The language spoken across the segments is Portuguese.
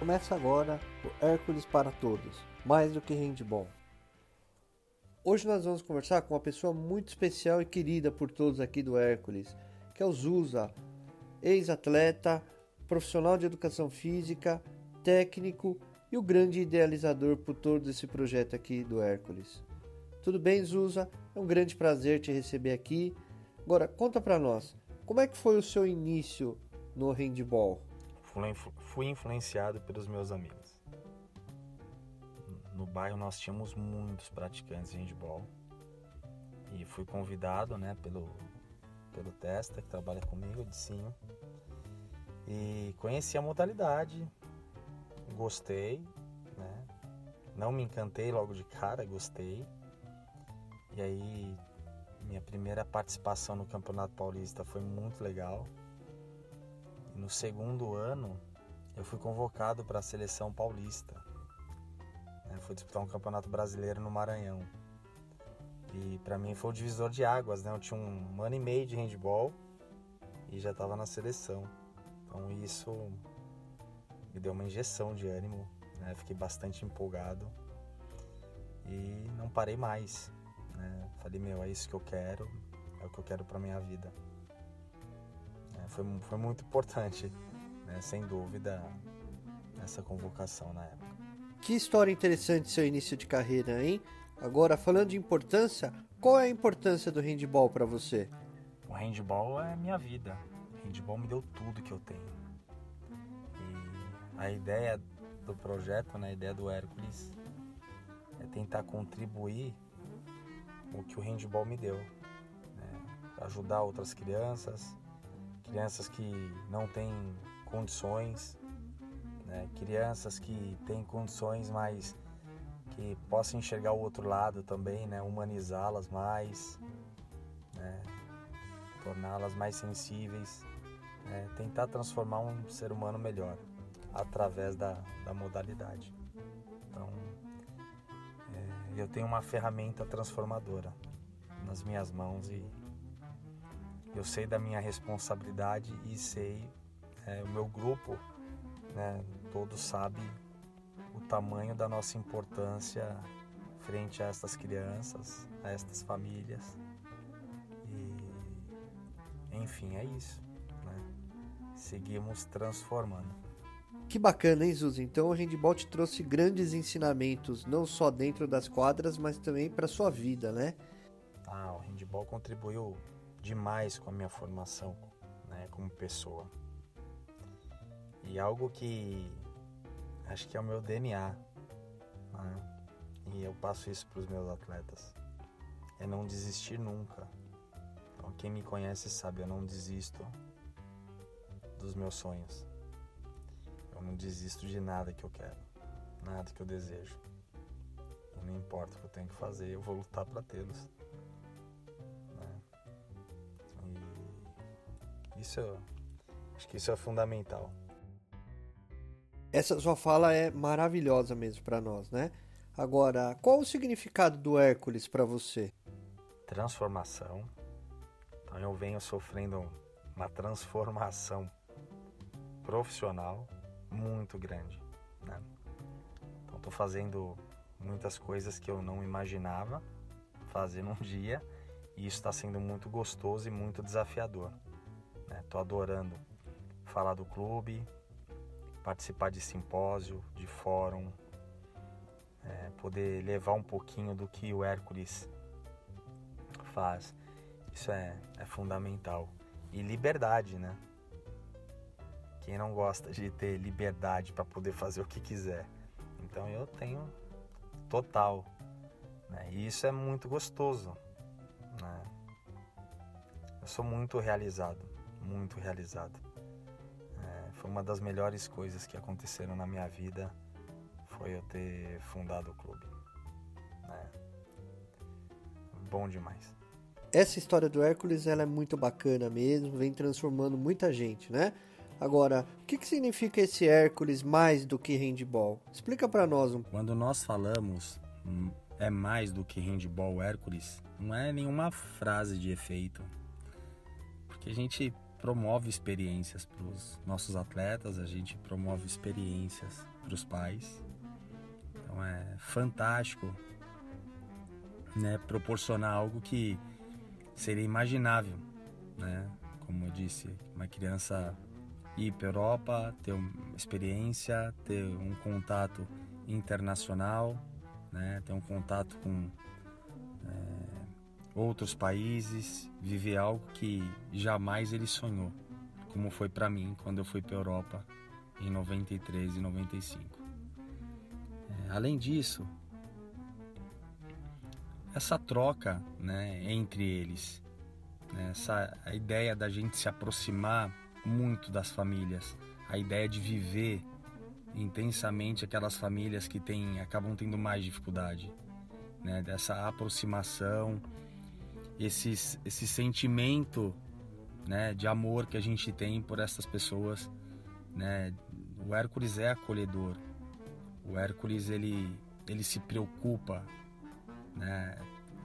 Começa agora o Hércules para Todos, mais do que handball. Hoje nós vamos conversar com uma pessoa muito especial e querida por todos aqui do Hércules, que é o Zusa, ex-atleta, profissional de educação física, técnico e o grande idealizador por todo esse projeto aqui do Hércules. Tudo bem, Zusa? É um grande prazer te receber aqui. Agora, conta para nós, como é que foi o seu início no handball? Fui influenciado pelos meus amigos. No bairro nós tínhamos muitos praticantes de handball e fui convidado, né, pelo pelo Testa que trabalha comigo de cima e conheci a modalidade, gostei, né? Não me encantei logo de cara, gostei. E aí minha primeira participação no Campeonato Paulista foi muito legal no segundo ano, eu fui convocado para a seleção paulista. Eu né, fui disputar um campeonato brasileiro no Maranhão. E para mim foi o divisor de águas, né? Eu tinha um ano e meio de handball e já estava na seleção. Então isso me deu uma injeção de ânimo, né? Fiquei bastante empolgado e não parei mais. Né? Falei, meu, é isso que eu quero, é o que eu quero para minha vida foi, foi muito importante, né? sem dúvida, essa convocação na época. Que história interessante seu início de carreira, hein? Agora, falando de importância, qual é a importância do handball para você? O handball é minha vida. O handball me deu tudo que eu tenho. E a ideia do projeto, né, a ideia do Hércules, é tentar contribuir o que o handball me deu. Né? Ajudar outras crianças, crianças que não têm condições, né? crianças que têm condições, mas que possam enxergar o outro lado também, né? humanizá-las mais, né? torná-las mais sensíveis, né? tentar transformar um ser humano melhor através da, da modalidade. Então, é, eu tenho uma ferramenta transformadora nas minhas mãos e eu sei da minha responsabilidade e sei, é, o meu grupo, né, todos sabem o tamanho da nossa importância frente a estas crianças, a estas famílias. E, enfim, é isso. Né? Seguimos transformando. Que bacana, hein, Zuzi? Então o handball te trouxe grandes ensinamentos, não só dentro das quadras, mas também para sua vida, né? Ah, o handball contribuiu demais com a minha formação né, como pessoa. E algo que acho que é o meu DNA, né? e eu passo isso para os meus atletas, é não desistir nunca. Então, quem me conhece sabe, eu não desisto dos meus sonhos. Eu não desisto de nada que eu quero, nada que eu desejo. Não importa o que eu tenho que fazer, eu vou lutar para tê-los. Isso, acho que isso é fundamental. Essa sua fala é maravilhosa mesmo para nós, né? Agora, qual o significado do Hércules para você? Transformação. Então eu venho sofrendo uma transformação profissional muito grande, né? Então estou fazendo muitas coisas que eu não imaginava fazer num dia e isso está sendo muito gostoso e muito desafiador. Né? Tô adorando falar do clube, participar de simpósio, de fórum, é, poder levar um pouquinho do que o Hércules faz. Isso é, é fundamental. E liberdade, né? Quem não gosta de ter liberdade para poder fazer o que quiser? Então eu tenho total. Né? E isso é muito gostoso. Né? Eu sou muito realizado muito realizado. É, foi uma das melhores coisas que aconteceram na minha vida foi eu ter fundado o clube. É, bom demais. Essa história do Hércules ela é muito bacana mesmo, vem transformando muita gente, né? Agora, o que, que significa esse Hércules mais do que handball? Explica para nós um Quando nós falamos hum, é mais do que handball Hércules, não é nenhuma frase de efeito. Porque a gente promove experiências para os nossos atletas, a gente promove experiências para os pais. Então é fantástico né, proporcionar algo que seria imaginável, né? Como eu disse, uma criança ir para a Europa, ter uma experiência, ter um contato internacional, né? ter um contato com outros países, viver algo que jamais ele sonhou, como foi para mim quando eu fui para Europa em 93 e 95. É, além disso, essa troca né, entre eles, né, essa a ideia da gente se aproximar muito das famílias, a ideia de viver intensamente aquelas famílias que têm, acabam tendo mais dificuldade, né, dessa aproximação, esses, esse sentimento né, de amor que a gente tem por essas pessoas. Né, o Hércules é acolhedor, o Hércules ele, ele se preocupa né,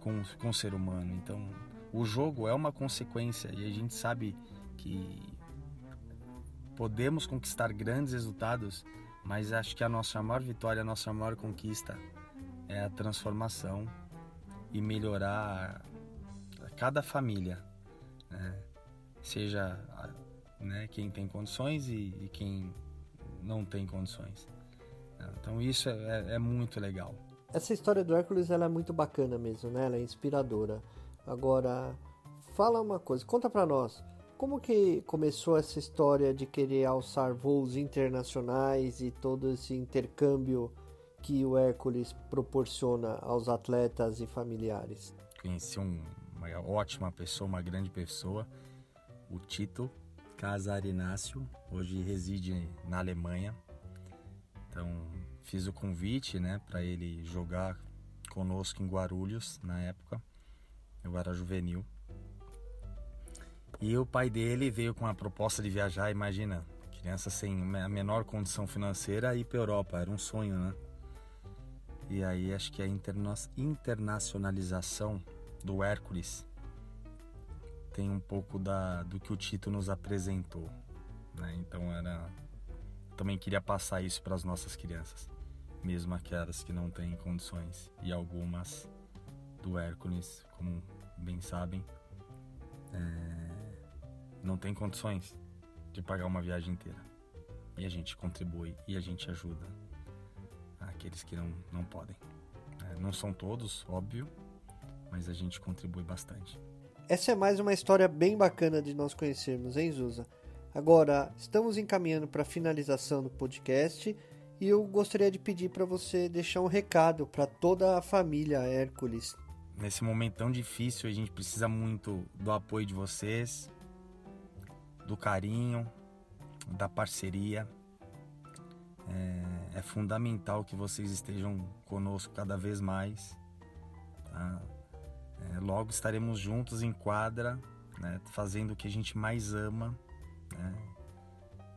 com, com o ser humano. Então, o jogo é uma consequência e a gente sabe que podemos conquistar grandes resultados, mas acho que a nossa maior vitória, a nossa maior conquista é a transformação e melhorar cada família, né? seja né, quem tem condições e, e, quem não tem condições. Então isso é, é muito legal. Essa história do Hércules ela é muito bacana mesmo, né? Ela é inspiradora. Agora, fala uma coisa, conta para nós. Como que começou essa história de querer alçar voos internacionais e todo esse intercâmbio que o Hércules proporciona aos atletas e familiares? Conheci um, uma ótima pessoa, uma grande pessoa, o Tito Casarinácio, hoje reside na Alemanha. Então, fiz o convite, né, para ele jogar conosco em Guarulhos na época. Eu era juvenil. E o pai dele veio com a proposta de viajar, imagina, criança sem a menor condição financeira ir para Europa, era um sonho, né? E aí acho que a interna internacionalização do Hércules tem um pouco da, do que o Tito nos apresentou, né? Então era também queria passar isso para as nossas crianças mesmo aquelas que não têm condições e algumas do Hércules, como bem sabem, é, não tem condições de pagar uma viagem inteira. E a gente contribui e a gente ajuda aqueles que não, não podem. É, não são todos, óbvio, mas a gente contribui bastante. Essa é mais uma história bem bacana de nós conhecermos, hein, Zusa? Agora, estamos encaminhando para a finalização do podcast e eu gostaria de pedir para você deixar um recado para toda a família Hércules. Nesse momento tão difícil, a gente precisa muito do apoio de vocês, do carinho, da parceria. É, é fundamental que vocês estejam conosco cada vez mais. Tá? É, logo estaremos juntos em quadra, né, fazendo o que a gente mais ama. Né?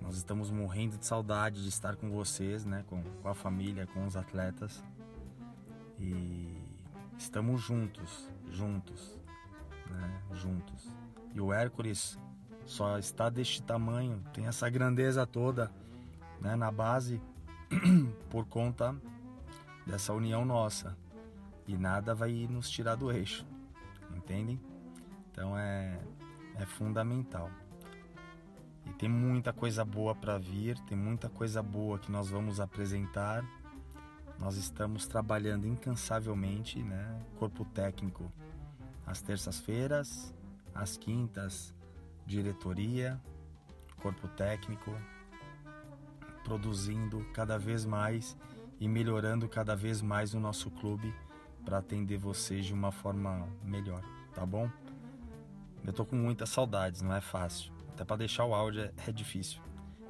Nós estamos morrendo de saudade de estar com vocês, né? Com, com a família, com os atletas. E estamos juntos, juntos, né? Juntos. E o Hércules só está deste tamanho, tem essa grandeza toda, né? Na base por conta dessa união nossa. E nada vai nos tirar do eixo, entendem? Então é, é fundamental. E tem muita coisa boa para vir, tem muita coisa boa que nós vamos apresentar. Nós estamos trabalhando incansavelmente, né? Corpo técnico às terças-feiras, às quintas, diretoria, corpo técnico, produzindo cada vez mais e melhorando cada vez mais o nosso clube para atender vocês de uma forma melhor, tá bom? Eu tô com muitas saudades, não é fácil. Até para deixar o áudio é, é difícil,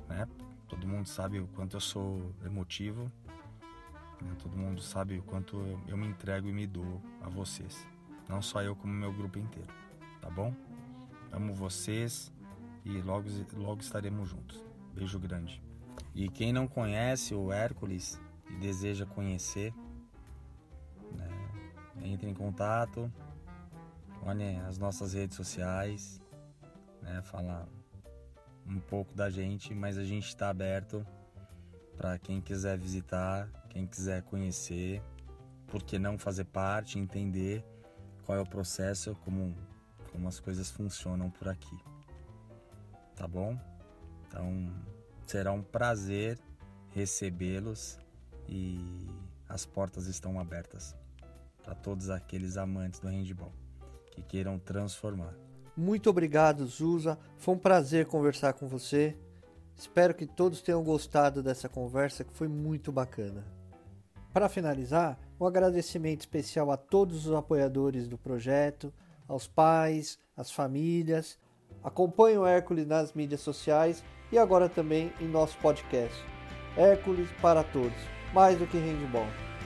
né? Todo mundo sabe o quanto eu sou emotivo, né? todo mundo sabe o quanto eu, eu me entrego e me dou a vocês. Não só eu, como meu grupo inteiro, tá bom? Amo vocês e logo, logo estaremos juntos. Beijo grande. E quem não conhece o Hércules e deseja conhecer, entre em contato, olhem as nossas redes sociais, né, fala um pouco da gente, mas a gente está aberto para quem quiser visitar, quem quiser conhecer, por que não fazer parte, entender qual é o processo, como, como as coisas funcionam por aqui. Tá bom? Então será um prazer recebê-los e as portas estão abertas para todos aqueles amantes do handball que queiram transformar. Muito obrigado, Zusa. Foi um prazer conversar com você. Espero que todos tenham gostado dessa conversa que foi muito bacana. Para finalizar, um agradecimento especial a todos os apoiadores do projeto, aos pais, às famílias. Acompanhe o Hércules nas mídias sociais e agora também em nosso podcast. Hércules para todos, mais do que handball.